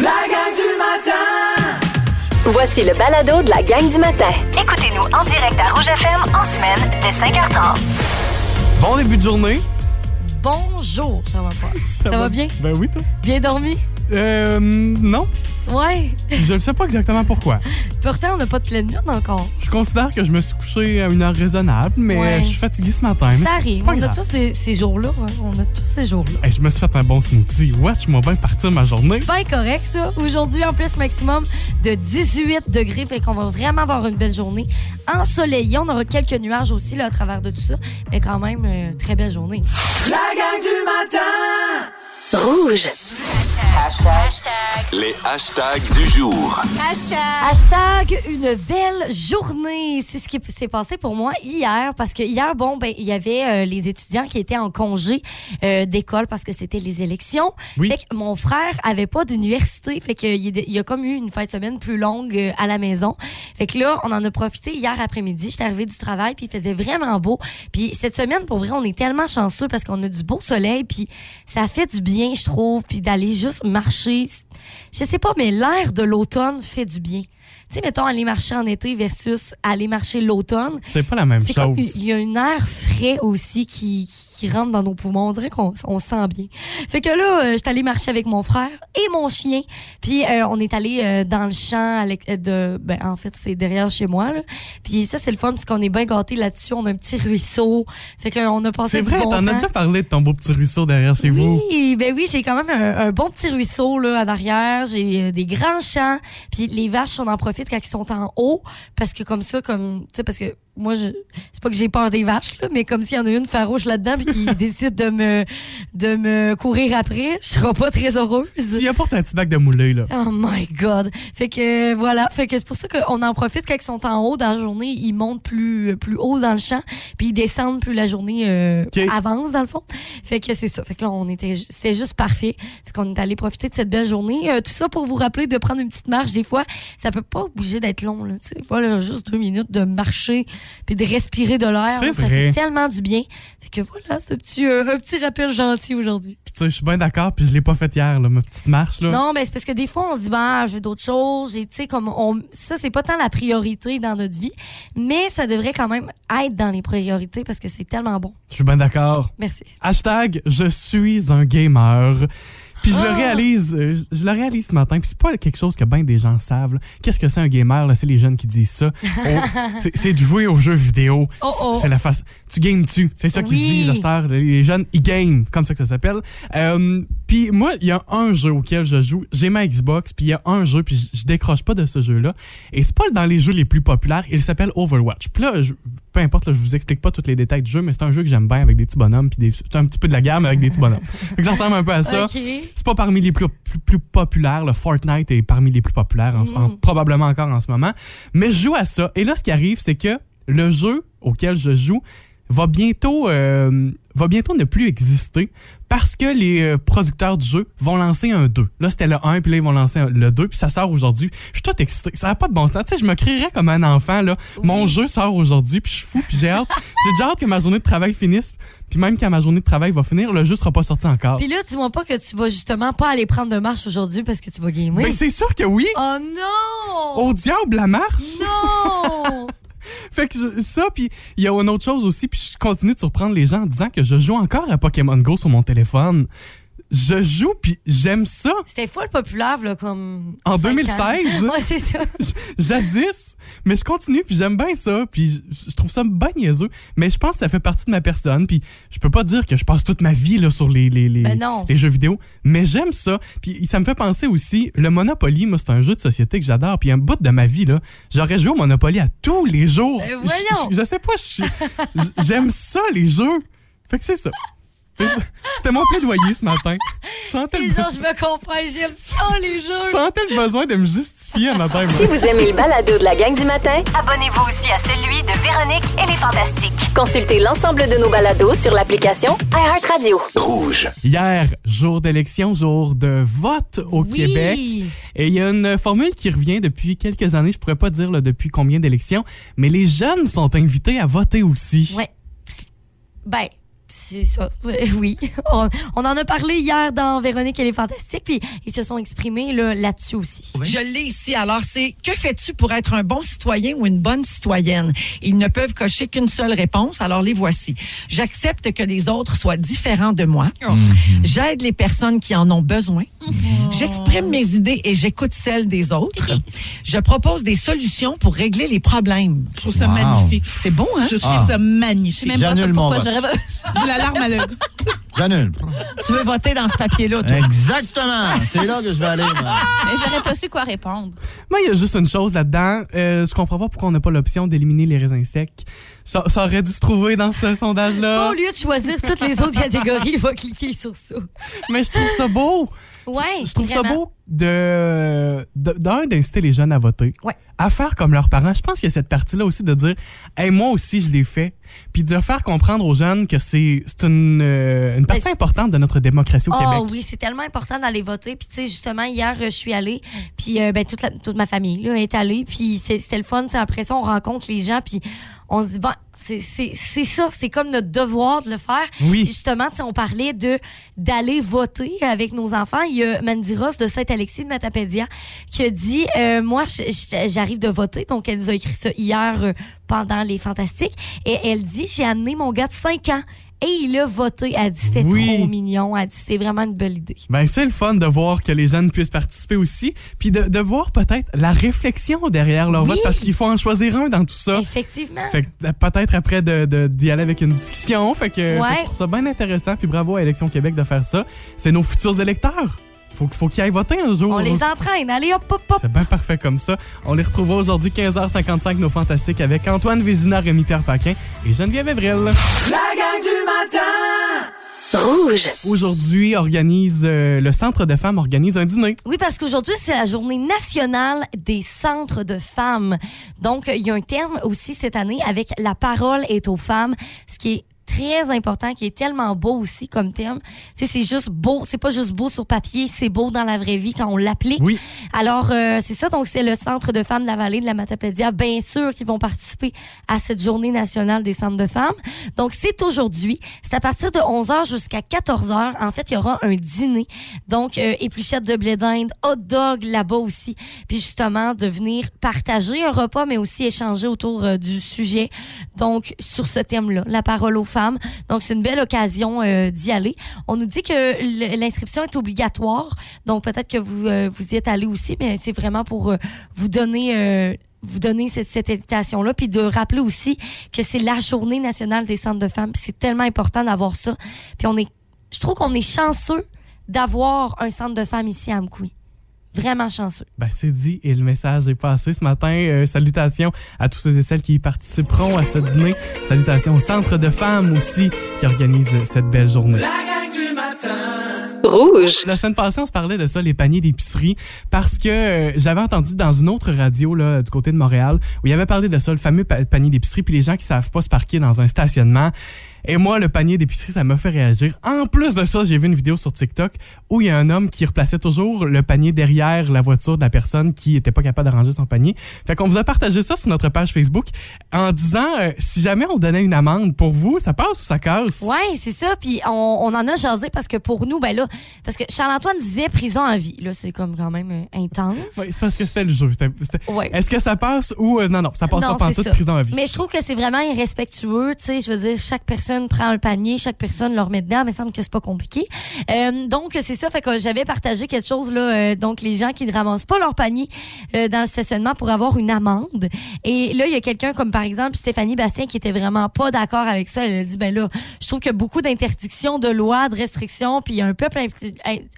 La gang du matin! Voici le balado de la gang du matin. Écoutez-nous en direct à Rouge FM en semaine dès 5h30. Bon début de journée. Bonjour, Charles-Antoine. Ça, va bien? Ben oui, toi. Bien dormi? Euh, non. Ouais. Je ne sais pas exactement pourquoi. Pourtant, on n'a pas de pleine lune encore. Je considère que je me suis couché à une heure raisonnable, mais Ouais. je suis fatigué ce matin. Ça arrive. On a tous des- ces jours-là. hein. On a tous ces jours-là. Hey, je me suis fait un bon smoothie. Watch-moi bien partir ma journée. Bien correct, ça. Aujourd'hui, en plus, maximum de 18 degrés. Fait qu'on va vraiment avoir une belle journée. Ensoleillé. On aura quelques nuages aussi là, à travers de tout ça. Mais quand même, euh, très belle journée. La gang du matin! Rouge. Les hashtags du jour. Hashtag une belle journée. C'est ce qui s'est passé pour moi hier parce que hier, bon, ben, il y avait euh, les étudiants qui étaient en congé euh, d'école parce que c'était les élections. Oui. Fait que mon frère avait pas d'université. Fait qu'il y a- il y a comme eu une fin de semaine plus longue euh, à la maison. Fait que là, on en a profité hier après-midi. J'étais arrivée du travail puis il faisait vraiment beau. Puis cette semaine, pour vrai, on est tellement chanceux parce qu'on a du beau soleil puis ça fait du bien, je trouve, puis d'aller juste marcher. Je sais pas, mais l'air de l'automne fait du bien. Tu sais, mettons, aller marcher en été versus aller marcher l'automne. C'est pas la même chose. il y a un air frais aussi qui, qui rentre dans nos poumons. On dirait qu'on on se sent bien. Fait que là, euh, j'étais allée marcher avec mon frère et mon chien. Puis euh, on est allé euh, dans le champ avec- euh, de ben en fait, c'est derrière chez moi là. Puis ça c'est le fun parce qu'on est bien gâtés là-dessus, on a un petit ruisseau. Fait qu'on a passé C'est du vrai, bon t'en as déjà parlé de ton beau petit ruisseau derrière chez vous. Oui, ben oui, j'ai quand même un, un bon petit ruisseau là en arrière. J'ai des grands champs. Puis les vaches, on en profite quand ils sont en haut parce que comme ça, comme tu sais, parce que moi, je c'est pas que j'ai peur des vaches là, mais comme s'il y en a une farouche là-dedans puis qui décide de me de me courir après, je serai pas très heureuse. Tu apportes un petit bac de moulé, là. Oh my God. Fait que euh, voilà, fait que c'est pour ça qu'on en profite quand ils sont en haut dans la journée, ils montent plus plus haut dans le champ, puis ils descendent plus la journée euh, avance dans le fond. Fait que c'est ça. Fait que là on était c'était juste parfait. Fait qu'on est allé profiter de cette belle journée. Euh, tout ça pour vous rappeler de prendre une petite marche des fois, ça peut pas obliger d'être long là, tu sais. Voilà, juste deux minutes de marcher puis de respirer de l'air, ça fait tellement du bien. Fait que voilà, c'est un petit euh, un petit rappel gentil aujourd'hui. Puis tu sais, je suis bien d'accord, puis je l'ai pas fait hier, là, ma petite marche, là. Non, mais c'est parce que des fois, on se dit, bah, j'ai d'autres choses. J'ai, tu sais, comme on, ça, c'est pas tant la priorité dans notre vie, mais ça devrait quand même être dans les priorités parce que c'est tellement bon. Je suis bien d'accord. Merci. Hashtag je suis un gamer. Puis je le Ah! réalise, euh, je- le réalise ce matin. Puis c'est pas quelque chose que bien des gens savent. Qu'est-ce que c'est un gamer C'est les jeunes qui disent ça. C'est- de jouer aux jeux vidéo. Oh, oh. C'est la face. Tu games tu C'est ça qu'ils disent à cette heure. Les jeunes ils game, comme ça que ça s'appelle. Euh, puis moi, il y a un jeu auquel je joue. J'ai ma Xbox. Puis il y a un jeu. Puis je, décroche pas de ce jeu-là. Et c'est pas dans les jeux les plus populaires. Il s'appelle Overwatch. Puis là, je- peu importe, là, je vous explique pas tous les détails du jeu, mais c'est un jeu que j'aime bien avec des petits bonhommes. Puis c'est un petit peu de la gamme avec des petits bonhommes. Ça ressemble un peu à ça. C'est pas parmi les plus, plus, plus populaires. Le Fortnite est parmi les plus populaires, en- en- probablement encore en ce moment. Mais je joue à ça. Et là, ce qui arrive, c'est que le jeu auquel je joue va bientôt, euh, va bientôt ne plus exister parce que les euh, producteurs du jeu vont lancer un 2. Là, c'était le 1, puis là, ils vont lancer un- le 2, puis ça sort aujourd'hui. Je suis tout excité. Ça n'a pas de bon sens. Tu sais, je me crierais comme un enfant, là. Mon jeu sort aujourd'hui, puis je suis fou, puis j'ai hâte. j'ai déjà hâte que ma journée de travail finisse, puis même quand ma journée de travail va finir, le jeu sera pas sorti encore. Puis là, dis-moi pas que tu vas justement pas aller prendre de marche aujourd'hui parce que tu vas gamer. Ben, c'est sûr que oui! oh non! Au diable la marche! Non! Fait que ça, puis il y a une autre chose aussi, puis je continue de surprendre les gens en disant que je joue encore à Pokémon Go sur mon téléphone. Je joue, puis j'aime ça. C'était full populaire, là, comme. En cinq ans. 2016? Ouais, c'est ça. Jadis, mais je continue, puis j'aime bien ça, puis je, je trouve ça bien niaiseux, mais je pense que ça fait partie de ma personne, puis je peux pas dire que je passe toute ma vie là, sur les, les, les, Ben non. les jeux vidéo, mais j'aime ça, puis ça me fait penser aussi, le Monopoly, moi, c'est un jeu de société que j'adore, puis un bout de ma vie, là, j'aurais joué au Monopoly à tous les jours. Ben Je- voyons. je, je sais pas, je j'aime ça, les jeux. Fait que c'est ça. C'était mon plaidoyer ce matin. Je sentais, Et le, genre, je me comprends, j'aime ça, les je sentais le besoin de me justifier un matin. moi. Si vous aimez le balado de la gang du matin, abonnez-vous aussi à celui de Véronique et les Fantastiques. Consultez l'ensemble de nos balados sur l'application iHeartRadio. Rouge. Hier, jour d'élection, jour de vote au Oui. Québec. Et il y a une formule qui revient depuis quelques années. Je pourrais pas dire là, depuis combien d'élections, mais les jeunes sont invités à voter aussi. Ouais. Ben, C'est ça. Oui. On, on en a parlé hier dans Véronique et les Fantastiques, puis ils se sont exprimés là, là-dessus aussi. Je l'ai ici. Alors, c'est que fais-tu pour être un bon citoyen ou une bonne citoyenne? Ils ne peuvent cocher qu'une seule réponse. Alors, les voici. J'accepte que les autres soient différents de moi. J'aide les personnes qui en ont besoin. J'exprime mes idées et j'écoute celles des autres. Je propose des solutions pour régler les problèmes. Je trouve ça Wow. magnifique. C'est beau, hein? Je trouve Ah. ça magnifique. même pas pourquoi la larme à l'œil. J'annule. Tu veux voter dans ce papier-là, toi? Exactement. C'est là que je vais aller. moi. Mais j'aurais pas su quoi répondre. Moi, il y a juste une chose là-dedans. Euh, je comprends pas pourquoi on n'a pas l'option d'éliminer les raisins secs. Ça, ça aurait dû se trouver dans ce sondage-là. au lieu de choisir toutes les autres catégories, va cliquer sur ça. Mais je trouve ça beau. Ouais. Je trouve ça beau de d'un d'inciter les jeunes à voter, Ouais. à faire comme leurs parents. Je pense qu'il y a cette partie-là aussi de dire, hey, moi aussi je l'ai fait, puis de faire comprendre aux jeunes que c'est c'est une, euh, une partie Ben, importante de notre démocratie au Oh Québec. oui, c'est tellement important d'aller voter. Puis tu sais, justement, hier, je suis allée, puis euh, ben, toute, la- toute ma famille là, est allée, puis c'est- c'était le fun. Après ça, on rencontre les gens, puis on se dit, bon, c'est c'est- c'est ça, c'est comme notre devoir de le faire. Oui. Justement, on parlait de d'aller voter avec nos enfants. Il y a Mandiros de Saint-Alexis de Matapédia qui a dit, euh, moi, j'arrive de voter. Donc, elle nous a écrit ça hier euh, pendant les Fantastiques. Et elle dit, j'ai amené mon gars de 5 ans. Et il a voté. Elle dit c'était Oui. trop mignon. Elle dit c'est vraiment une belle idée. Ben, c'est le fun de voir que les jeunes puissent participer aussi, puis de, de voir peut-être la réflexion derrière leur Oui. vote, parce qu'il faut en choisir un dans tout ça. Effectivement. Fait peut-être après de- de- d'y aller avec une discussion. Fait que, fait que je trouve ça bien intéressant. Puis bravo à Élection Québec de faire ça. C'est nos futurs électeurs. Faut, faut qu'ils aillent voter un jour. On les entraîne. Allez, hop, hop, hop. C'est bien parfait comme ça. On les retrouvera aujourd'hui 15h55, nos fantastiques, avec Antoine Vézina, Rémi-Pierre Paquin et Geneviève Evril. La gang du matin Rouge. Aujourd'hui, organise euh, le Centre de femmes organise un dîner. Oui, parce qu'aujourd'hui, c'est la journée nationale des centres de femmes. Donc, il y a un terme aussi cette année avec la parole est aux femmes, ce qui est très important, qui est tellement beau aussi comme terme. Tu sais, c'est juste beau, c'est pas juste beau sur papier, c'est beau dans la vraie vie quand on l'applique. Oui. Alors, euh, c'est ça, donc c'est le Centre de femmes de la vallée de la Matapédia, bien sûr, qui vont participer à cette journée nationale des centres de femmes. Donc, c'est aujourd'hui. C'est à partir de 11h jusqu'à 14h. En fait, il y aura un dîner. Donc, euh, épluchette de blé d'Inde, hot dog là-bas aussi. Puis justement, de venir partager un repas, mais aussi échanger autour euh, du sujet. Donc, sur ce thème-là, la parole aux femmes. Donc, c'est une belle occasion euh, d'y aller. On nous dit que l'inscription est obligatoire. Donc, peut-être que vous, euh, vous y êtes allé aussi, mais c'est vraiment pour euh, vous donner... vous donner cette, cette invitation-là, puis de rappeler aussi que c'est la journée nationale des centres de femmes, puis c'est tellement important d'avoir ça. Puis on est, je trouve qu'on est chanceux d'avoir un centre de femmes ici à Amkoui. Vraiment chanceux. Ben, c'est dit et le message est passé ce matin. Euh, salutations à tous ceux et celles qui y participeront à ce dîner. Salutations au Centre de femmes aussi qui organise cette belle journée. La gang du matin Rouge. La semaine passée, on se parlait de ça, les paniers d'épicerie, parce que euh, j'avais entendu dans une autre radio là, du côté de Montréal où il y avait parlé de ça, le fameux pa- panier d'épicerie, puis les gens qui savent pas se parquer dans un stationnement. Et moi, le panier d'épicerie, ça m'a fait réagir. En plus de ça, j'ai vu une vidéo sur TikTok où il y a un homme qui replaçait toujours le panier derrière la voiture de la personne qui était pas capable de ranger son panier. Fait qu'on vous a partagé ça sur notre page Facebook en disant euh, si jamais on donnait une amende pour vous, ça passe ou ça casse? Ouais, c'est ça. Puis on, on en a jasé parce que pour nous, ben là, parce que Charles-Antoine disait prison à vie. Là, c'est comme quand même euh, intense. Ouais, c'est parce que c'était le jeu. Ouais. Est-ce que ça passe ou euh, non, non, ça passe Non, pas en toute prison à vie? Mais je trouve que c'est vraiment irrespectueux. Tu sais, je veux dire, chaque personne prend un panier, chaque personne le remet dedans, mais il me semble que c'est pas compliqué. Euh, donc, c'est ça. Fait que j'avais partagé quelque chose, là. euh, donc, les gens qui ne ramassent pas leur panier euh, dans le stationnement pour avoir une amende. Et là, il y a quelqu'un comme, par exemple, Stéphanie Bastien qui était vraiment pas d'accord avec ça. Elle a dit, ben là, je trouve que beaucoup d'interdictions, de lois, de restrictions, puis un peuple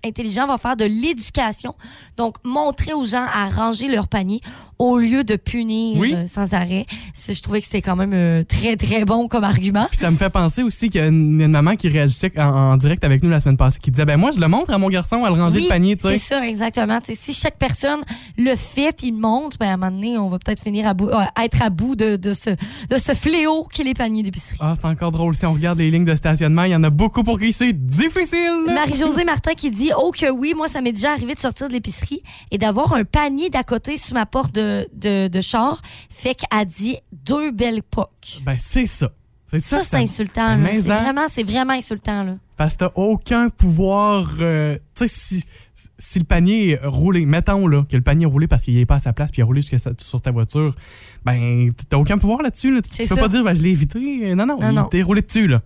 intelligent va faire de l'éducation. Donc, montrer aux gens à ranger leur panier au lieu de punir Oui. sans arrêt. Je trouvais que c'était quand même très, très bon comme argument. Ça me fait penser aussi qu'il y a une, une maman qui réagissait en, en direct avec nous la semaine passée qui disait ben moi je le montre à mon garçon à le ranger Oui, le panier, C'est ça, exactement. Si chaque personne le fait puis le montre, ben, à un moment donné, on va peut-être finir à bout, euh, être à bout de, de, ce, de ce fléau qu'est les paniers d'épicerie. Ah, c'est encore drôle si on regarde les lignes de stationnement, il y en a beaucoup pour qui c'est difficile. Marie-Josée Martin qui dit Oh que oui, moi, ça m'est déjà arrivé de sortir de l'épicerie et d'avoir un panier d'à côté sous ma porte de, de, de char. Fait qu'elle dit deux belles poques. Ben c'est ça. C'est ça, c'est insultant. Mais là. C'est vraiment, c'est vraiment insultant. Là. Parce que t'as aucun pouvoir. euh, tu sais, si, si le panier est roulé, mettons là, que le panier est roulé parce qu'il est pas à sa place puis il est roulé sur ta voiture, ben, t'as aucun pouvoir là-dessus. Là. Tu peux pas dire, ben, je l'ai évité. Non, non, Non, non. t'est roulé dessus, là.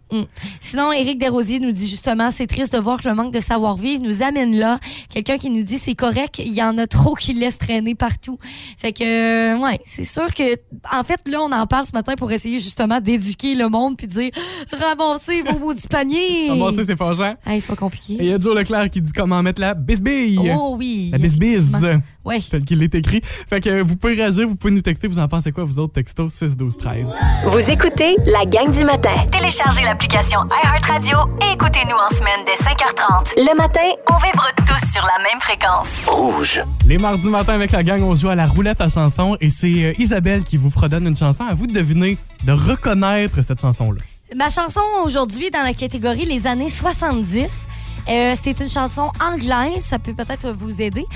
Sinon, Éric Desrosiers nous dit justement, c'est triste de voir que le manque de savoir-vivre nous amène là. Quelqu'un qui nous dit, c'est correct, il y en a trop qui laissent traîner partout. Fait que, euh, ouais, c'est sûr que, en fait, là, on en parle ce matin pour essayer justement d'éduquer le monde puis dire, ramassez vos maudits paniers. Sais, c'est fâchant. Hey, c'est pas Et il compliqué. y a Joe Leclerc qui dit comment mettre la bisbille. Oh oui. La bisbise. Ouais. Tel qu'il est écrit. Fait que vous pouvez réagir, vous pouvez nous texter, vous en pensez quoi, vous autres, texto 6 12 13. Vous écoutez la gang du matin. Téléchargez l'application iHeartRadio et écoutez-nous en semaine dès 5h30. Le matin, on vibre tous sur la même fréquence. Rouge. Les mardis matin avec la gang, on joue à la roulette à chansons et c'est euh, Isabelle qui vous fredonne une chanson. À vous de deviner, de reconnaître cette chanson-là. Ma chanson aujourd'hui dans la catégorie les années 70, euh, c'est une chanson anglaise, ça peut peut-être vous aider.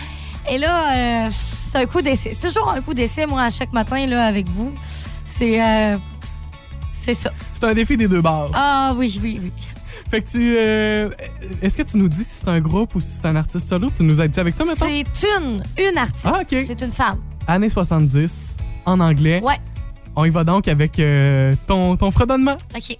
Et là, euh, c'est un coup d'essai. C'est toujours un coup d'essai, moi, à chaque matin là, avec vous. C'est. euh, c'est ça. C'est un défi des deux barres. Ah oui, oui, oui. Fait que tu. euh, Est-ce que tu nous dis si c'est un groupe ou si c'est un artiste solo? Tu nous aides avec ça, mettons? C'est une, une artiste. Ah, OK. C'est une femme. Années 70, en anglais. Ouais. On y va donc avec euh, ton, ton fredonnement. OK.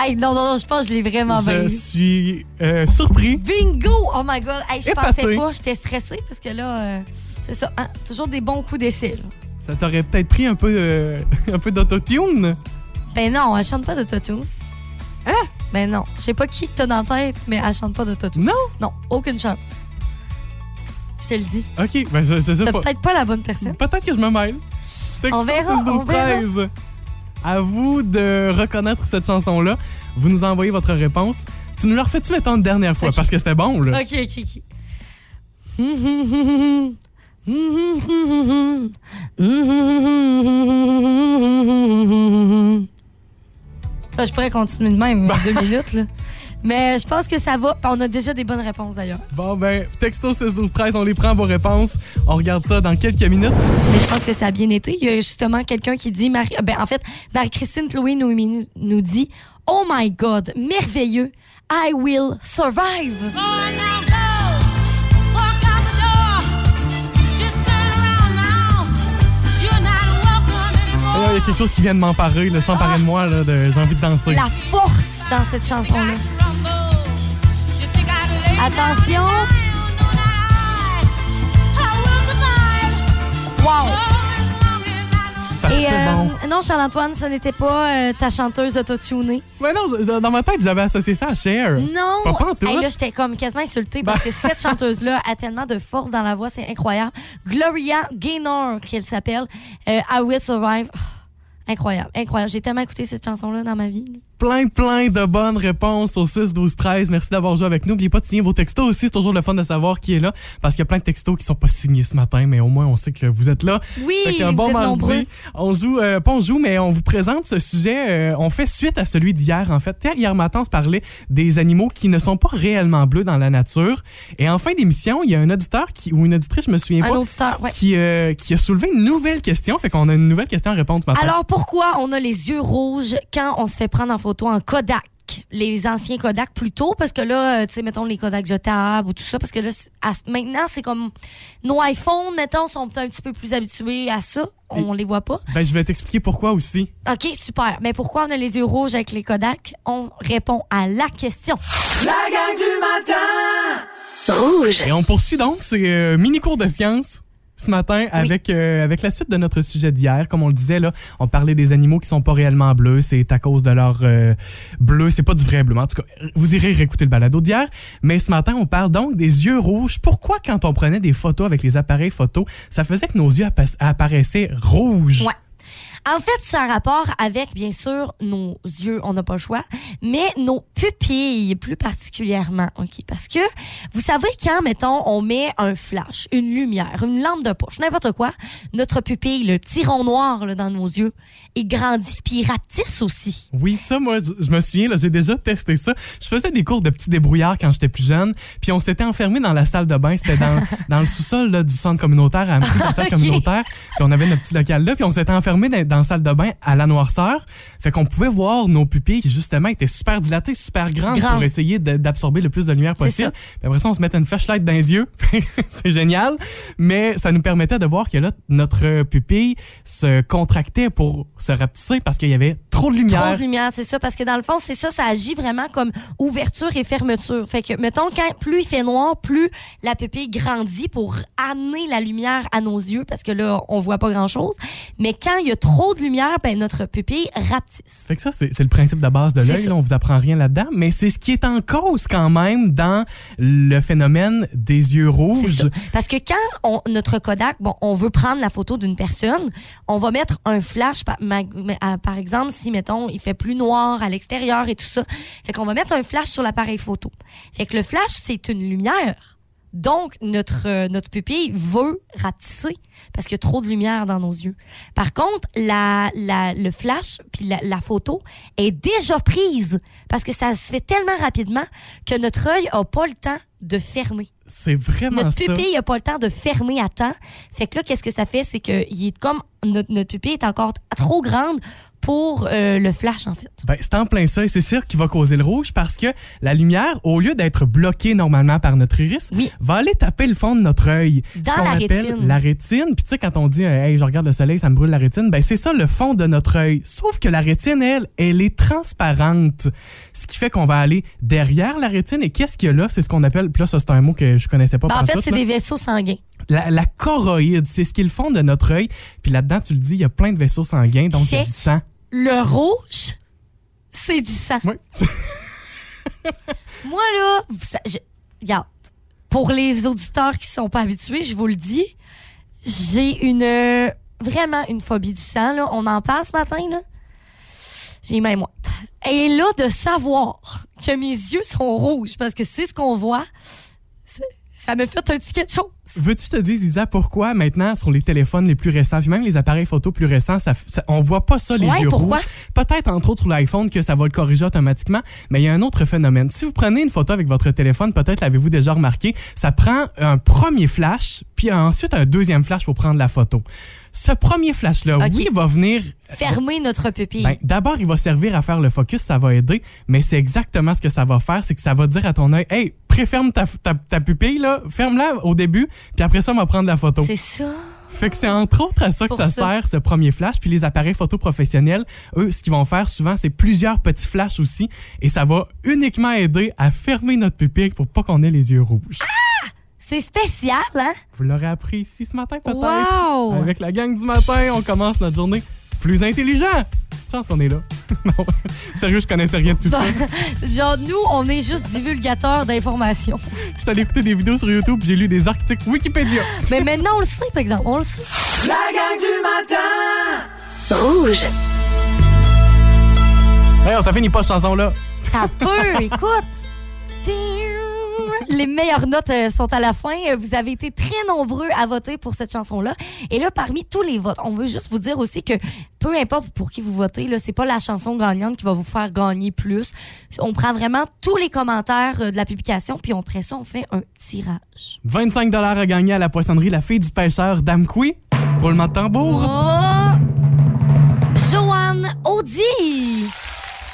Hey, non, non, non, je pense que je l'ai vraiment bien Je suis euh, surpris. Bingo! Oh my God! Hey, je Épaté. pensais pas, j'étais stressée parce que là, euh, c'est ça. hein, toujours des bons coups d'essai. là. Ça t'aurait peut-être pris un peu, euh, un peu d'autotune? Ben non, elle chante pas de Toto. Hein? Ben non. Je sais pas qui que t'as dans la tête, mais elle chante pas de Toto. Non? Non, aucune chance. Je te le dis. OK, ben je, je sais T'as pas. peut-être pas la bonne personne. Peut-être que je me mêle. Texto On verra, 6 12 on verra. 13. À vous de reconnaître cette chanson-là. Vous nous envoyez votre réponse. Tu nous la refais-tu, mettons, une dernière fois? Ok. Parce que c'était bon, là. Ok, ok, ok. Ah, je pourrais continuer de même deux minutes, là. Mais je pense que ça va. Puis On a déjà des bonnes réponses d'ailleurs. Bon, ben, texto 6 12 13, on les prend, vos réponses. On regarde ça dans quelques minutes. Mais je pense que ça a bien été. Il y a justement quelqu'un qui dit, Marie, ben, en fait, Marie-Christine Chloé nous, nous dit Oh my God, merveilleux, I will survive. Il y a quelque chose qui vient de m'emparer, s'emparer de moi, là, de, j'ai envie de danser. La force dans cette chanson-là. Attention. Wow. Et euh, bon. non, Charles-Antoine, ce n'était pas euh, ta chanteuse autotunée. Mais non, dans ma tête, j'avais associé ça à Cher. Non. Pas. Hey, là, j'étais comme quasiment insultée parce que cette chanteuse-là a tellement de force dans la voix, c'est incroyable. Gloria Gaynor, qu'elle s'appelle. Euh, I Will Survive. Ah, incroyable, incroyable. J'ai tellement écouté cette chanson-là dans ma vie. Plein, plein de bonnes réponses au 6, 12, 13. Merci d'avoir joué avec nous. N'oubliez pas de signer vos textos aussi. C'est toujours le fun de savoir qui est là. Parce qu'il y a plein de textos qui sont pas signés ce matin, mais au moins, on sait que vous êtes là. Oui, Fait vous bon êtes mardi. nombreux. On joue, euh, pas on joue, mais on vous présente ce sujet. euh, on fait suite à celui d'hier, en fait. Hier matin, on se parlait des animaux qui ne sont pas réellement bleus dans la nature. Et en fin d'émission, il y a un auditeur qui, ou une auditrice, je me souviens Un pas, auditeur, ouais. qui, euh, qui a soulevé une nouvelle question. Fait qu'on a une nouvelle question à répondre ce matin. Alors, pourquoi on a les yeux rouges quand on se fait prendre en photo en Kodak? Les anciens Kodak plutôt, parce que là, euh, tu sais, mettons les Kodak jetables ou tout ça, parce que là, c'est- à maintenant, c'est comme nos iPhones, mettons, sont un petit peu plus habitués à ça. On les voit pas. Ben, je vais t'expliquer pourquoi aussi. OK, super. Mais pourquoi on a les yeux rouges avec les Kodak? On répond à la question. La gang du matin Rouge. Et on poursuit donc ces euh, mini cours de sciences ce matin avec, euh, avec la suite de notre sujet d'hier. Comme on le disait, là, on parlait des animaux qui sont pas réellement bleus. C'est à cause de leur euh, bleu. C'est pas du vrai bleu. En tout cas, vous irez réécouter le balado d'hier. Mais ce matin, on parle donc des yeux rouges. Pourquoi, quand on prenait des photos avec les appareils photo, ça faisait que nos yeux appa- apparaissaient rouges? Ouais. En fait, c'est un rapport avec, bien sûr, nos yeux, on n'a pas le choix, mais nos pupilles plus particulièrement, OK? Parce que, vous savez, quand, mettons, on met un flash, une lumière, une lampe de poche, n'importe quoi, notre pupille, le petit rond noir là, dans nos yeux, il grandit puis il rapetisse aussi. Oui, ça, moi, je, me souviens, là, j'ai déjà testé ça. Je faisais des cours de petits débrouillards quand j'étais plus jeune, puis on s'était enfermé dans la salle de bain. C'était dans, dans le sous-sol là, du centre communautaire, à la salle Ok. communautaire. Puis on avait notre petit local là, puis on s'était enfermé dans, dans la salle de bain à la noirceur. Fait qu'on pouvait voir nos pupilles qui, justement, étaient super dilatées, super grandes pour essayer d'absorber le plus de lumière possible. Puis après ça, on se mettait une flashlight dans les yeux. C'est génial. Mais ça nous permettait de voir que là, notre pupille se contractait pour se rapetisser parce qu'il y avait trop de Trop lumière. de lumière, c'est ça. Parce que dans le fond, c'est ça, ça agit vraiment comme ouverture et fermeture. Fait que, mettons, quand plus il fait noir, plus la pupille grandit pour amener la lumière à nos yeux, parce que là, on voit pas grand-chose. Mais quand il y a trop de lumière, ben, notre pupille rapetisse. Fait que ça, c'est le principe de base de l'œil. On vous apprend rien là-dedans. Mais c'est ce qui est en cause quand même dans le phénomène des yeux rouges. ça. Parce que quand on- notre Kodak, bon, on veut prendre la photo d'une personne, on va mettre un flash, par, par exemple, si, mettons, il fait plus noir à l'extérieur et tout ça. Fait qu'on va mettre un flash sur l'appareil photo. Fait que le flash, c'est une lumière. Donc, notre, euh, notre pupille veut rapetisser parce qu'il y a trop de lumière dans nos yeux. Par contre, la, la- le flash puis la, la photo est déjà prise parce que ça se fait tellement rapidement que notre œil a pas le temps de fermer. C'est vraiment Notre ça. pupille n'a pas le temps de fermer à temps. Fait que là, qu'est-ce que ça fait? C'est que il est comme notre, notre pupille est encore trop grande pour euh, le flash, en fait. Ben, c'est en plein ça et c'est ça qui va causer le rouge parce que la lumière, au lieu d'être bloquée normalement par notre iris, Oui. va aller taper le fond de notre œil. Dans Ce qu'on la appelle rétine. La rétine. Puis tu sais, quand on dit euh, Hey, je regarde le soleil, ça me brûle la rétine, ben c'est ça le fond de notre œil. Sauf que la rétine, elle, elle est transparente. Ce qui fait qu'on va aller derrière la rétine et qu'est-ce qu'il y a là? C'est ce qu'on appelle, puis là, ça c'est un mot que je connaissais pas Ben, en fait, c'est là. des vaisseaux sanguins. La, la choroïde, c'est ce qui est le fond de notre œil. Puis là-dedans, tu le dis, il y a plein de vaisseaux sanguins, donc il y a Fait- du sang. Le rouge, c'est du sang. Oui. Moi, là, vous sa- je- regarde, pour les auditeurs qui sont pas habitués, je vous le dis, j'ai une euh, vraiment une phobie du sang. Là. On en parle ce matin. Là. J'ai même moite. Et là, de savoir que mes yeux sont rouges, parce que c'est ce qu'on voit, ça me fait un petit quelque chose. Veux-tu te dire, Isa, pourquoi maintenant sur les téléphones les plus récents, puis même les appareils photo plus récents, ça, ça- on voit pas ça, les Ouais, yeux pourquoi? rouges? Peut-être entre autres sur l'iPhone que ça va le corriger automatiquement, mais il y a un autre phénomène. Si vous prenez une photo avec votre téléphone, peut-être l'avez-vous déjà remarqué, ça prend un premier flash, puis ensuite un deuxième flash pour prendre la photo. Ce premier flash-là, Ok. oui, va venir Fermer notre pupille. Ben, D'abord, il va servir à faire le focus, ça va aider, mais c'est exactement ce que ça va faire, c'est que ça va dire à ton œil, hey, préferme ta, ta, ta pupille, là, ferme-la au début, puis après ça, on va prendre la photo. c'est ça. Fait que c'est entre autres à ça que ça, ça. sert, ce premier flash. Puis les appareils photo professionnels, eux, ce qu'ils vont faire souvent, c'est plusieurs petits flashs aussi, et ça va uniquement aider à fermer notre pupille pour pas qu'on ait les yeux rouges. C'est spécial, hein? Vous l'aurez appris ici ce matin, peut-être? Wow! Avec la gang du matin, on commence notre journée plus intelligent. Je pense qu'on est là. non, sérieux, je connaissais rien de tout ça. Genre, nous, on est juste divulgateurs d'informations. Je suis allé écouter des vidéos sur YouTube, j'ai lu des articles Wikipédia. Mais maintenant, on le sait, par exemple. On le sait. La gang du matin Rouge. Hey, on ça finit pas cette chanson-là. Ça peut, écoute. Les meilleures notes euh, sont à la fin. Vous avez été très nombreux à voter pour cette chanson-là. Et là, parmi tous les votes, on veut juste vous dire aussi que peu importe pour qui vous votez, là, c'est pas la chanson gagnante qui va vous faire gagner plus. On prend vraiment tous les commentaires euh, de la publication, puis après ça, on fait un tirage. 25 à gagner à la poissonnerie La Fille du Pêcheur d'Amqui. Roulement de tambour. Oh!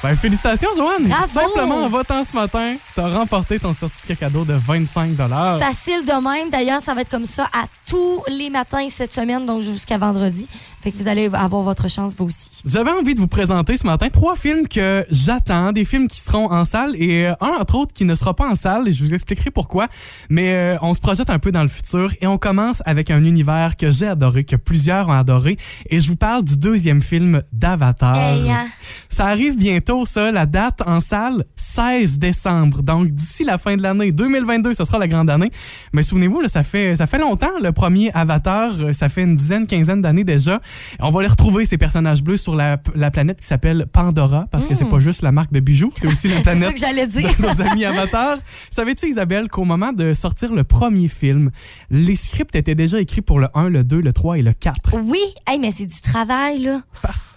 Ben, félicitations, Joanne. Bravo. Simplement en votant ce matin, t'as remporté ton certificat cadeau de 25 Facile de même. D'ailleurs, ça va être comme ça à tous les matins cette semaine, donc jusqu'à vendredi. Fait que vous allez avoir votre chance, vous aussi. J'avais envie de vous présenter ce matin trois films que j'attends, des films qui seront en salle et euh, un entre autres qui ne sera pas en salle et je vous expliquerai pourquoi. Mais euh, on se projette un peu dans le futur et on commence avec un univers que j'ai adoré, que plusieurs ont adoré et je vous parle du deuxième film d'Avatar. Hey, hein? Ça arrive bientôt, ça. La date en salle, 16 décembre. Donc, d'ici la fin de l'année 2022, ce sera la grande année. Mais souvenez-vous, ça fait, ça fait longtemps. Le premier Avatar. Euh, Ça fait une dizaine, quinzaine d'années déjà. On va les retrouver, ces personnages bleus, sur la, la planète qui s'appelle Pandora, parce que c'est pas juste la marque de bijoux, c'est aussi la Mm. Planète ça que j'allais dire. de nos amis Avatar. Savais-tu, Isabelle, qu'au moment de sortir le premier film, les scripts étaient déjà écrits pour le 1, le 2, le 3 et le 4? Oui, hey, mais c'est du travail, là.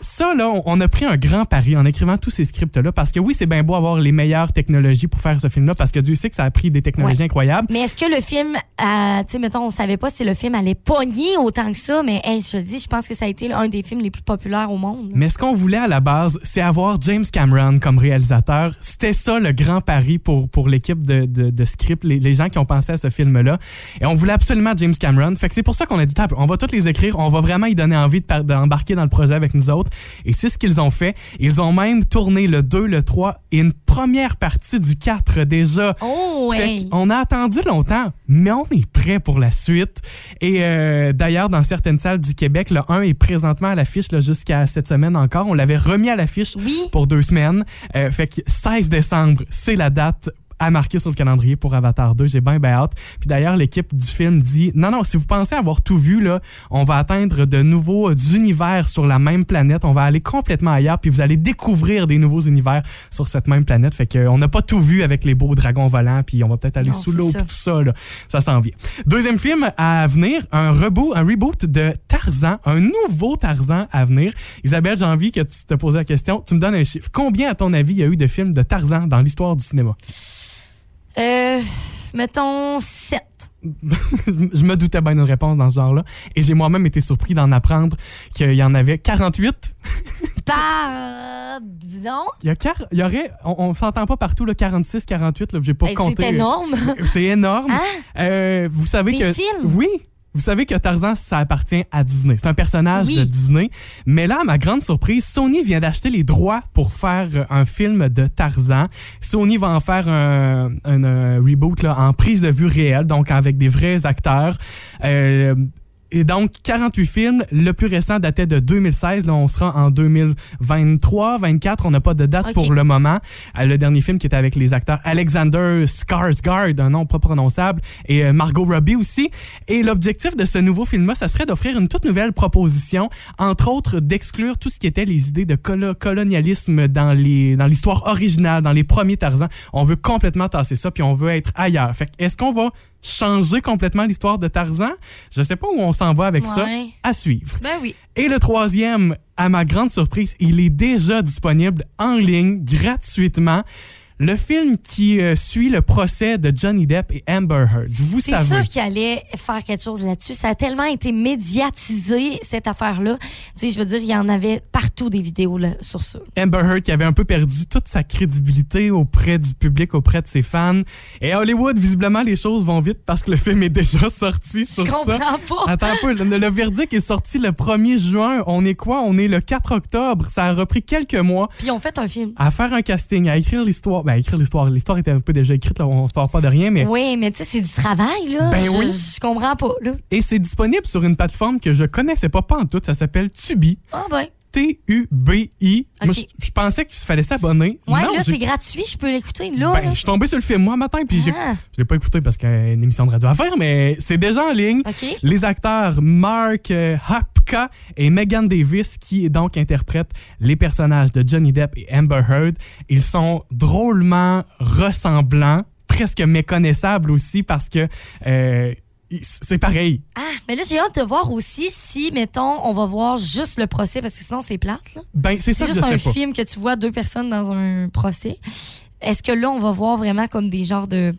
Ça, là, on- a pris un grand pari en écrivant tous ces scripts-là, parce que oui, c'est bien beau avoir les meilleures technologies pour faire ce film-là, parce que Dieu sait que ça a pris des technologies Ouais. incroyables. Mais est-ce que le film, euh, tu sais, mettons, on savait pas si le film allait pogner autant que ça, mais hey, je te dis, je pense que ça a été un des films les plus populaires au monde. Mais ce qu'on voulait à la base, c'est avoir James Cameron comme réalisateur. C'était ça le grand pari pour, pour l'équipe de, de, de script, les, les gens qui ont pensé à ce film-là. Et on voulait absolument James Cameron. Fait que c'est pour ça qu'on a dit, on va tous les écrire, on va vraiment y donner envie de d'embarquer dans le projet avec nous autres. Et c'est ce qu'ils ont fait. Ils ont même tourné le 2, le 3 et une première partie du 4 déjà. Oh, Fait qu'on a attendu longtemps, mais on est prêt pour la suite. Et euh, d'ailleurs, dans certaines salles du Québec, le 1 est présentement à l'affiche jusqu'à cette semaine encore. On l'avait remis à l'affiche Oui. pour deux semaines. Euh, fait que 16 décembre, c'est la date à marquer sur le calendrier pour Avatar 2. J'ai bien, bien hâte. Puis d'ailleurs, l'équipe du film dit non, non, si vous pensez avoir tout vu, là, on va atteindre de nouveaux euh, univers sur la même planète. On va aller complètement ailleurs, puis vous allez découvrir des nouveaux univers sur cette même planète. Fait que, euh, on n'a pas tout vu avec les beaux dragons volants, puis on va peut-être aller Non, sous l'eau, puis tout ça. Là. Ça s'en vient. Deuxième film à venir, un reboot, un reboot de Tarzan, un nouveau Tarzan à venir. Isabelle, j'ai envie que tu te poses la question. Tu me donnes un chiffre. Combien, à ton avis, il y a eu de films de Tarzan dans l'histoire du cinéma? Euh, mettons 7. je me doutais bien d'une réponse dans ce genre-là. Et j'ai moi-même été surpris d'en apprendre qu'il y en avait 48. Par. Dis donc. Il y, a quar- il y aurait, on, on s'entend pas partout, le 46, 48, là, j'ai pas Hey, compté. c'est énorme. C'est énorme. Hein? Euh, vous savez Des que. films? Oui. Vous savez que Tarzan, ça appartient à Disney. C'est un personnage Oui. de Disney. Mais là, à ma grande surprise, Sony vient d'acheter les droits pour faire euh, un film de Tarzan. Sony va en faire un, un, reboot là, en prise de vue réelle, donc avec des vrais acteurs. Euh, et donc, 48 films. Le plus récent datait de 2016. Là, on sera en 2023, 24. On n'a pas de date pour le moment. Euh, le dernier film qui était avec les acteurs Alexander Skarsgård, un nom pas prononçable, et euh, Margot Robbie aussi. Et l'objectif de ce nouveau film-là, ça serait d'offrir une toute nouvelle proposition, entre autres d'exclure tout ce qui était les idées de colo- colonialisme dans les dans l'histoire originale, dans les premiers Tarzan. On veut complètement tasser ça, puis on veut être ailleurs. Fait est-ce qu'on va changer complètement l'histoire de Tarzan? Je sais pas où on s'en va avec ça. À suivre. Ben oui. Et le troisième, à ma grande surprise, il est déjà disponible en ligne gratuitement. Le film qui euh, suit le procès de Johnny Depp et Amber Heard. Vous C'est savez. sûr qu'il allait faire quelque chose là-dessus. Ça a tellement été médiatisé, cette affaire-là. Tu sais, je veux dire, il y en avait partout des vidéos là, sur ça. Amber Heard qui avait un peu perdu toute sa crédibilité auprès du public, auprès de ses fans. Et à Hollywood, visiblement, les choses vont vite parce que le film est déjà sorti Je sur ça. comprends pas. Attends un peu, le, le verdict est sorti le 1er juin. On est quoi? On est le 4 octobre. Ça a repris quelques mois. Puis on fait un film. à faire un casting, à écrire l'histoire. Ben, écrire l'histoire. L'histoire était un peu déjà écrite, là, on se parle pas de rien, mais. Oui, mais tu sais, c'est du travail, là. Ben je, oui. Je comprends pas, là. Et c'est disponible sur une plateforme que je connaissais pas, pas en tout. Ça s'appelle Tubi. Ah, ben. T-U-B-I. Je, pensais qu'il fallait s'abonner. Ouais, Non, là, c'est gratuit. Je peux l'écouter, là. Ben, là. je suis tombé sur le film moi matin, puis Ah. je l'ai pas écouté parce qu'il y a une émission de radio à faire, mais c'est déjà en ligne. Les acteurs Mark euh, Hapka et Megan Davis, qui donc interprètent les personnages de Johnny Depp et Amber Heard, ils sont drôlement ressemblants, presque méconnaissables aussi parce que euh, c'est pareil. Ah, mais là, j'ai hâte de voir aussi si, mettons, on va voir juste le procès, parce que sinon, c'est plate, là. Ben, c'est ça C'est que je juste un film que tu vois deux personnes dans un procès. Est-ce que là, on va voir vraiment comme des genres de.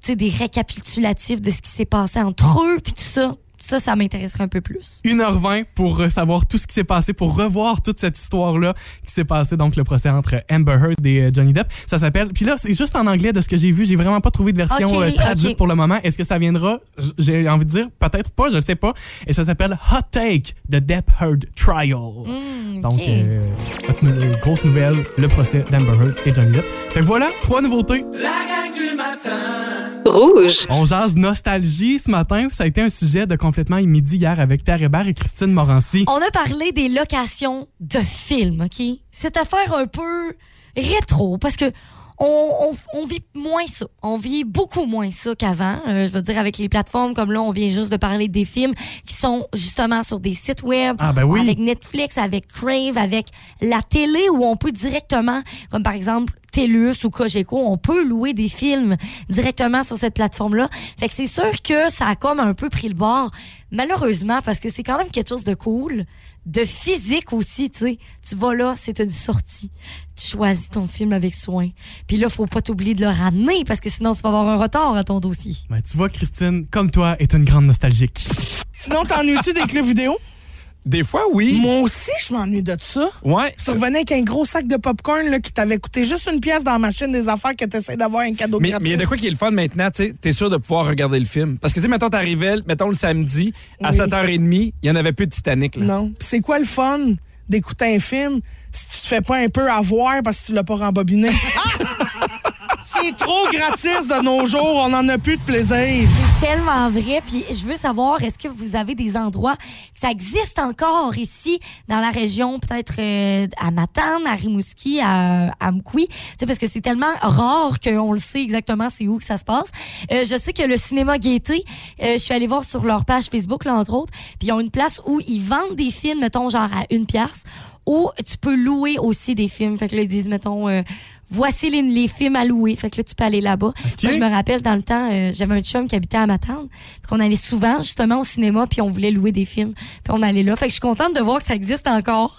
Tu sais, des récapitulatifs de ce qui s'est passé entre eux, puis tout ça? Ça, ça m'intéresserait un peu plus. 1h20 pour euh, savoir tout ce qui s'est passé, pour revoir toute cette histoire-là qui s'est passée, donc le procès entre Amber Heard et euh, Johnny Depp. Ça s'appelle. Puis là, c'est juste en anglais de ce que j'ai vu. J'ai vraiment pas trouvé de version euh, traduite pour le moment. Est-ce que ça viendra? J'ai envie de dire peut-être pas, je ne sais pas. Et ça s'appelle Hot Take, The Depp Heard Trial. Hmm, Donc, euh, grosse nouvelle, le procès d'Amber Heard et Johnny Depp. Fait que voilà, trois nouveautés. La gang du matin. Rouge. On jase nostalgie ce matin. Ça a été un sujet de complètement midi hier avec Pierre Hébert et Christine Morancy. On a parlé des locations de films, OK? Cette affaire un peu rétro, parce que on, on- on vit moins ça. On vit beaucoup moins ça qu'avant. Euh, je veux dire, avec les plateformes comme là, on vient juste de parler des films qui sont justement sur des sites web, Ah, ben oui. avec Netflix, avec Crave, avec la télé où on peut directement, comme par exemple TELUS ou Cogeco, on peut louer des films directement sur cette plateforme-là. Fait que c'est sûr que ça a comme un peu pris le bord, malheureusement, parce que c'est quand même quelque chose de cool, de physique aussi, tu sais. Tu vas là, c'est une sortie. Tu choisis ton film avec soin. Puis là, faut pas t'oublier de le ramener parce que sinon, tu vas avoir un retard à ton dossier. Ben, tu vois, Christine, comme toi, est une grande nostalgique. Sinon, t'ennuies-tu des clubs vidéo? Des fois, oui. Moi aussi, je m'ennuie de ça. Ouais. Tu revenais avec un gros sac de popcorn là, qui t'avait coûté juste une pièce dans la machine des affaires que tu essaies d'avoir un cadeau Mais gratis. mais il y a de quoi qui est le fun maintenant, tu sais, t'es sûr de pouvoir regarder le film. Parce que, tu sais, mettons, t'arrivais, mettons, le samedi, à Oui. 7h30, il y en avait plus de Titanic, là. Non. C'est quoi le fun d'écouter un film si tu te fais pas un peu avoir parce que tu l'as pas rembobiné? c'est trop gratis de nos jours. On en a plus de plaisir. tellement vrai. Puis je veux savoir, est-ce que vous avez des endroits que ça existe encore ici dans la région, peut-être euh, à Matane, à Rimouski, à, à Mkoui? Parce que c'est tellement rare qu'on le sait exactement c'est où que ça se passe. Euh, je sais que le cinéma Gaieté, euh, je suis allée voir sur leur page Facebook, là, entre autres, puis ils ont une place où ils vendent des films, mettons, genre à une pièce, où tu peux louer aussi des films. Fait que là, ils disent, mettons... Voici les, les films à louer. Fait que là, tu peux aller là-bas. Moi, je me rappelle, dans le temps, euh, j'avais un chum qui habitait à Matane. Puis qu'on allait souvent, justement, au cinéma, puis on voulait louer des films. Puis on allait là. Fait que je suis contente de voir que ça existe encore.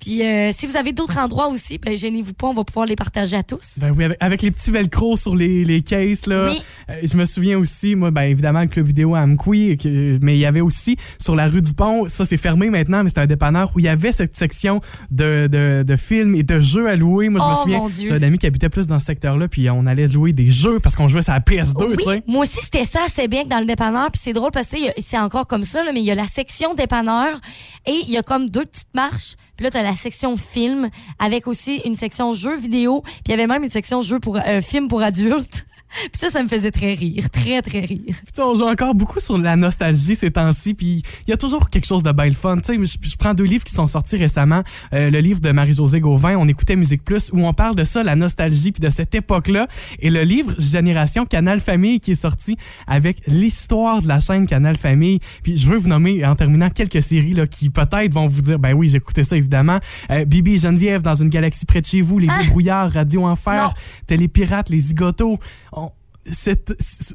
Puis euh, si vous avez d'autres endroits aussi, ben gênez-vous pas, on va pouvoir les partager à tous. Ben oui, avec, avec les petits velcro sur les, les cases, là. Oui. Euh, je me souviens aussi, moi, ben évidemment, le club vidéo à Amqui, mais il y avait aussi sur la rue du Pont, ça c'est fermé maintenant, mais c'était un dépanneur où il y avait cette section de, de, de films et de jeux à louer. Moi, je me Oh, souviens, qui habitait plus dans ce secteur-là, puis on allait louer des jeux parce qu'on jouait sur la PS2, Oui, tu sais. moi aussi c'était ça, c'est bien que dans le dépanneur, puis c'est drôle parce que c'est encore comme ça, là, mais il y a la section dépanneur et il y a comme deux petites marches. Puis là, tu as la section film avec aussi une section jeux vidéo, puis il y avait même une section jeux pour euh, film pour adultes. Puis ça, ça me faisait très rire, très très rire. Puis, on joue encore beaucoup sur la nostalgie ces temps-ci, puis il y a toujours quelque chose de belle fun. Tu sais, je, je prends deux livres qui sont sortis récemment. Euh, le livre de Marie-Josée Gauvin, On écoutait Musique Plus, où on parle de ça, la nostalgie, puis de cette époque-là. Et le livre Génération Canal Famille, qui est sorti avec l'histoire de la chaîne Canal Famille. Puis je veux vous nommer, en terminant, quelques séries là, qui peut-être vont vous dire, ben oui, écouté ça, évidemment. Euh, Bibi et Geneviève, dans une galaxie près de chez vous, Les Ah! Débrouillards, Radio Enfer. Télépirates, Les Zigotos.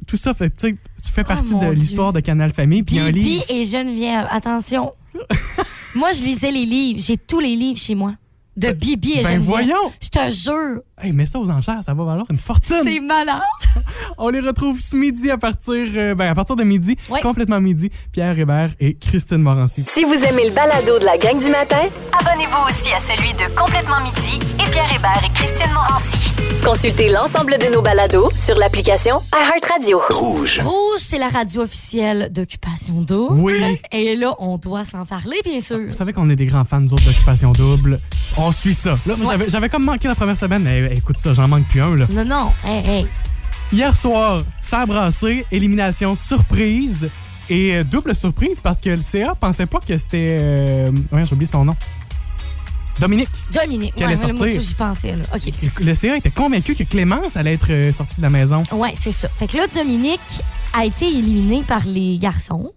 Tout ça fait, fait partie Oh, mon de l'histoire de Canal Famille. Puis un livre. et Geneviève, attention. moi, je lisais les livres, j'ai tous les livres chez moi. De Bibi et Ben Geneviève. voyons! Je te jure, Hey, mets ça aux enchères, ça va valoir une fortune. c'est malade. On les retrouve ce midi à partir, euh, ben, à partir de midi, complètement midi. Pierre Hébert et Christine Morancy. Si vous aimez le balado de la gang du matin, abonnez-vous aussi à celui de Complètement midi et Pierre Hébert et Christine Morancy. Consultez l'ensemble de nos balados sur l'application iHeartRadio. Rouge. Rouge, c'est la radio officielle d'Occupation Double. Oui. Et là, on doit s'en parler, bien sûr. Vous savez qu'on est des grands fans, nous autres, d'Occupation Double. On suit ça. Là, j'avais- j'avais comme manqué la première semaine, mais eh, écoute ça, j'en manque plus un, là. Non, non. Hey, hey. Hier soir, ça a brassé, élimination surprise. Et euh, double surprise parce que le CA pensait pas que c'était. Euh, ouais, j'ai oublié son nom. Dominique. Dominique. Qui Ouais, allait sortir. j'y pensais, là. OK. Le CA était convaincu que Clémence allait être euh, sortie de la maison. Ouais, c'est ça. Fait que là, Dominique a été éliminé par les garçons.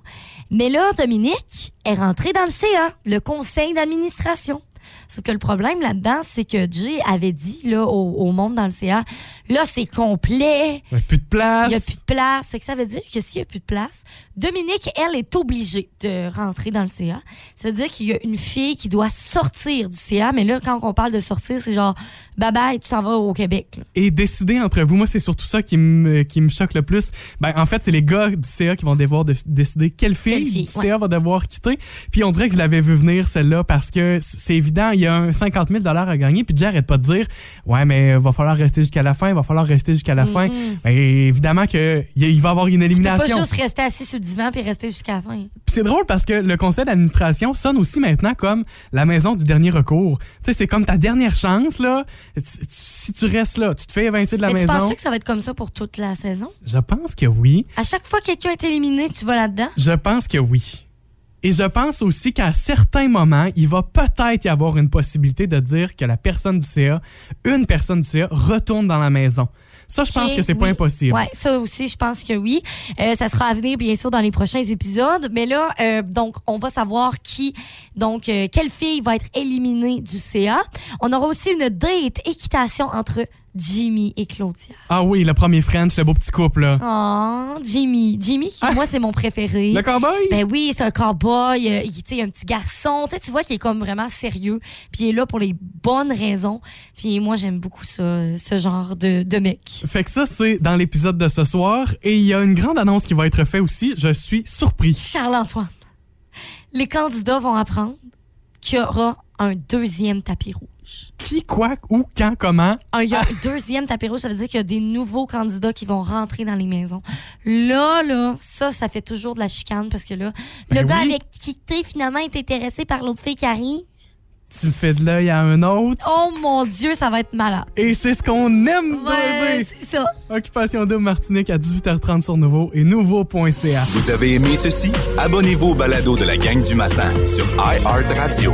Mais là, Dominique est rentré dans le CA, le conseil d'administration. Sauf que le problème là-dedans, c'est que Jay avait dit là, au, au monde dans le CA, là, c'est complet. Il y a plus de place. Il n'y a plus de place. Fait que ça veut dire que s'il n'y a plus de place, Dominique, elle, est obligée de rentrer dans le CA. Ça veut dire qu'il y a une fille qui doit sortir du CA. Mais là, quand on parle de sortir, c'est genre, bye bye, tu t'en vas au Québec. là. Et décider entre vous, moi, c'est surtout ça qui me, qui me choque le plus. Ben, en fait, c'est les gars du CA qui vont devoir de- décider quelle fille, Quelle fille, du ouais. CA va devoir quitter. Puis on dirait que je l'avais vu venir, celle-là, parce que c'est évident, il y a un 50 000 à gagner. Puis Jay arrête pas de dire, ouais, mais va falloir rester jusqu'à la fin, va falloir rester jusqu'à la fin. Ben, évidemment qu'il il va y avoir une Tu peux pas élimination. juste rester assis sur le divan puis rester jusqu'à la fin. Puis c'est drôle parce que le conseil d'administration sonne aussi maintenant comme la maison du dernier recours. Tu sais, c'est comme ta dernière chance, là. Tu- tu- Si tu restes là, tu te fais évincer de la Mais tu maison. penses que ça va être comme ça pour toute la saison? Je pense que oui. À chaque fois que quelqu'un est éliminé, tu vas là-dedans? Je pense que oui. Et je pense aussi qu'à certains moments, il va peut-être y avoir une possibilité de dire que la personne du CA, une personne du CA, retourne dans la maison. Ça, je pense que c'est pas oui. impossible. Ouais, ça aussi, je pense que oui. Euh, ça sera à venir, bien sûr, dans les prochains épisodes. Mais là, euh, donc, on va savoir qui, donc, euh, quelle fille va être éliminée du CA. On aura aussi une date équitation entre Jimmy et Claudia. Ah oui, le premier French, le beau petit couple, là. Oh, Jimmy. Jimmy, qui, moi, c'est mon préféré. Le cowboy? Ben oui, c'est un cowboy. euh, il, tu sais, il a un petit garçon. Tu sais, tu vois qu'il est comme vraiment sérieux. Puis il est là pour les bonnes raisons. Puis moi, j'aime beaucoup ça, ce genre de, de mec. Fait que ça, c'est dans l'épisode de ce soir. Et il y a une grande annonce qui va être faite aussi. Je suis surpris. Charles-Antoine, les candidats vont apprendre qu'il y aura un deuxième tapis rouge. Qui, quoi, où, quand, comment? Un, il y a un deuxième tapis rouge, ça veut dire qu'il y a des nouveaux candidats qui vont rentrer dans les maisons. Là, là, ça, ça fait toujours de la chicane parce que là, Ben le gars oui. avec qui t'es finalement est intéressé par l'autre fille qui arrive. Tu le fais de l'œil à un autre. Oh mon Dieu, ça va être malade. Et c'est ce qu'on aime, Ouais, bébé. c'est ça. Occupation Double Martinique à 18h30 sur Nouveau et Nouveau.ca. Vous avez aimé ceci? Abonnez-vous au balado de la gang du matin sur iHeartRadio.